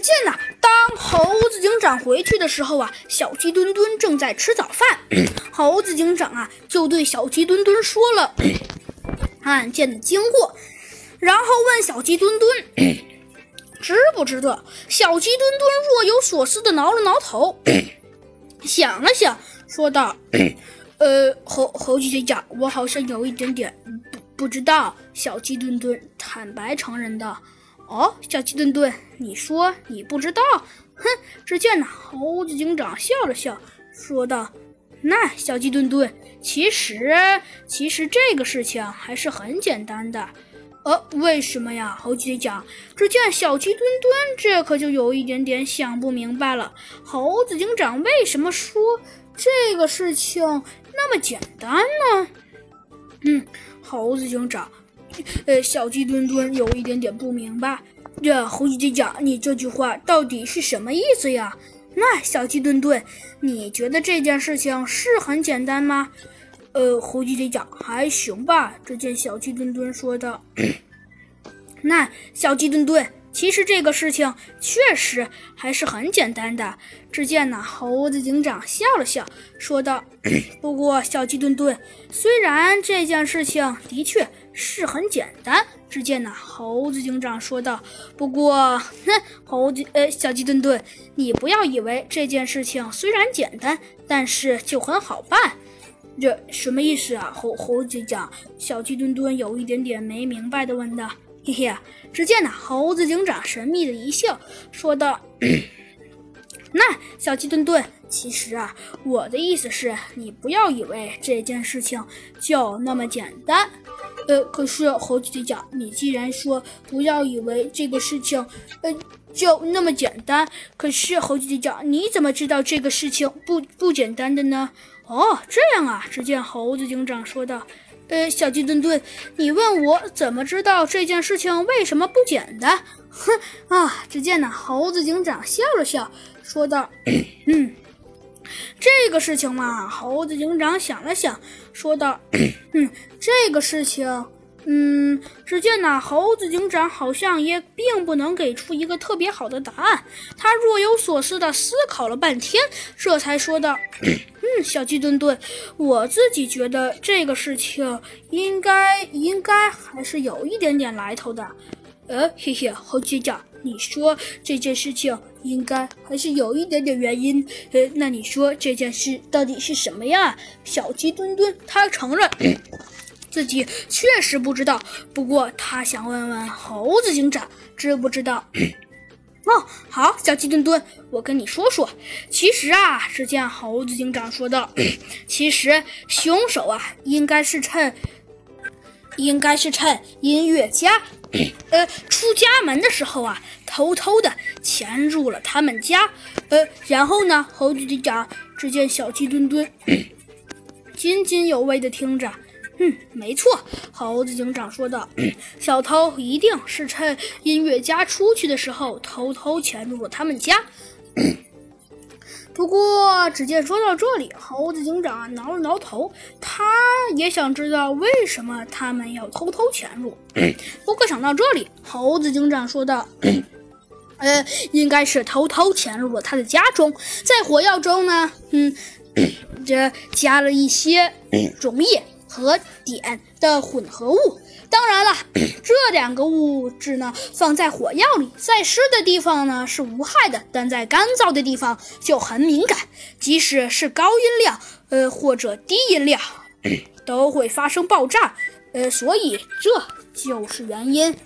只见呐，当猴子警长回去的时候啊，小鸡墩墩正在吃早饭。猴子警长啊，就对小鸡墩墩说了 案件的经过，然后问小鸡墩墩 知不知道。小鸡墩墩若有所思的挠了挠头，想了想，说道：“呃，猴猴子警长，我好像有一点点不不知道。”小鸡墩墩坦白承认道。哦，小鸡墩墩，你说你不知道？哼！只见呢，猴子警长笑了笑，说道：“那小鸡墩墩，其实其实这个事情还是很简单的。呃，为什么呀？”猴子警长，只见小鸡墩墩这可就有一点点想不明白了。猴子警长为什么说这个事情那么简单呢？嗯，猴子警长。呃，小鸡墩墩有一点点不明白，这猴子警长，你这句话到底是什么意思呀？那小鸡墩墩，你觉得这件事情是很简单吗？呃，猴子警长还行吧。只见小鸡墩墩说道：“那小鸡墩墩，其实这个事情确实还是很简单的。”只见呢，猴子警长笑了笑，说道：“ 不过，小鸡墩墩，虽然这件事情的确……”是很简单。只见呢，猴子警长说道：“不过，哼，猴子，呃，小鸡墩墩，你不要以为这件事情虽然简单，但是就很好办。这什么意思啊？”猴猴子警长，小鸡墩墩有一点点没明白的问道：“嘿嘿。”只见呢，猴子警长神秘的一笑，说道：“ 那小鸡墩墩。”其实啊，我的意思是你不要以为这件事情就那么简单。呃，可是猴子警长，你既然说不要以为这个事情，呃，就那么简单，可是猴子警长，你怎么知道这个事情不不简单的呢？哦，这样啊。只见猴子警长说道：“呃，小鸡墩墩，你问我怎么知道这件事情为什么不简单？”哼啊！只见呢，猴子警长笑了笑，说道：“ 嗯。”这个事情嘛，猴子警长想了想，说道：“ 嗯，这个事情，嗯，只见呢，猴子警长好像也并不能给出一个特别好的答案。他若有所思地思考了半天，这才说道：‘ 嗯，小鸡墩墩，我自己觉得这个事情应该应该还是有一点点来头的。’呃，嘿嘿，猴子警长。”你说这件事情应该还是有一点点原因，呃，那你说这件事到底是什么呀？小鸡墩墩他承认自己确实不知道，不过他想问问猴子警长知不知道。哦，好，小鸡墩墩，我跟你说说，其实啊，只见猴子警长说道，其实凶手啊，应该是趁，应该是趁音乐家。呃，出家门的时候啊，偷偷的潜入了他们家。呃，然后呢，猴子警长只见小鸡墩墩 津津有味的听着。嗯，没错，猴子警长说道：“ 小偷一定是趁音乐家出去的时候，偷偷潜入了他们家。”不过，只见说到这里，猴子警长挠了挠头，他也想知道为什么他们要偷偷潜入。不过想到这里，猴子警长说道：“ 呃，应该是偷偷潜入了他的家中，在火药中呢，嗯，这加了一些溶液和碘的混合物。”当然了，这两个物质呢，放在火药里，在湿的地方呢是无害的，但在干燥的地方就很敏感。即使是高音量，呃，或者低音量，都会发生爆炸。呃，所以这就是原因。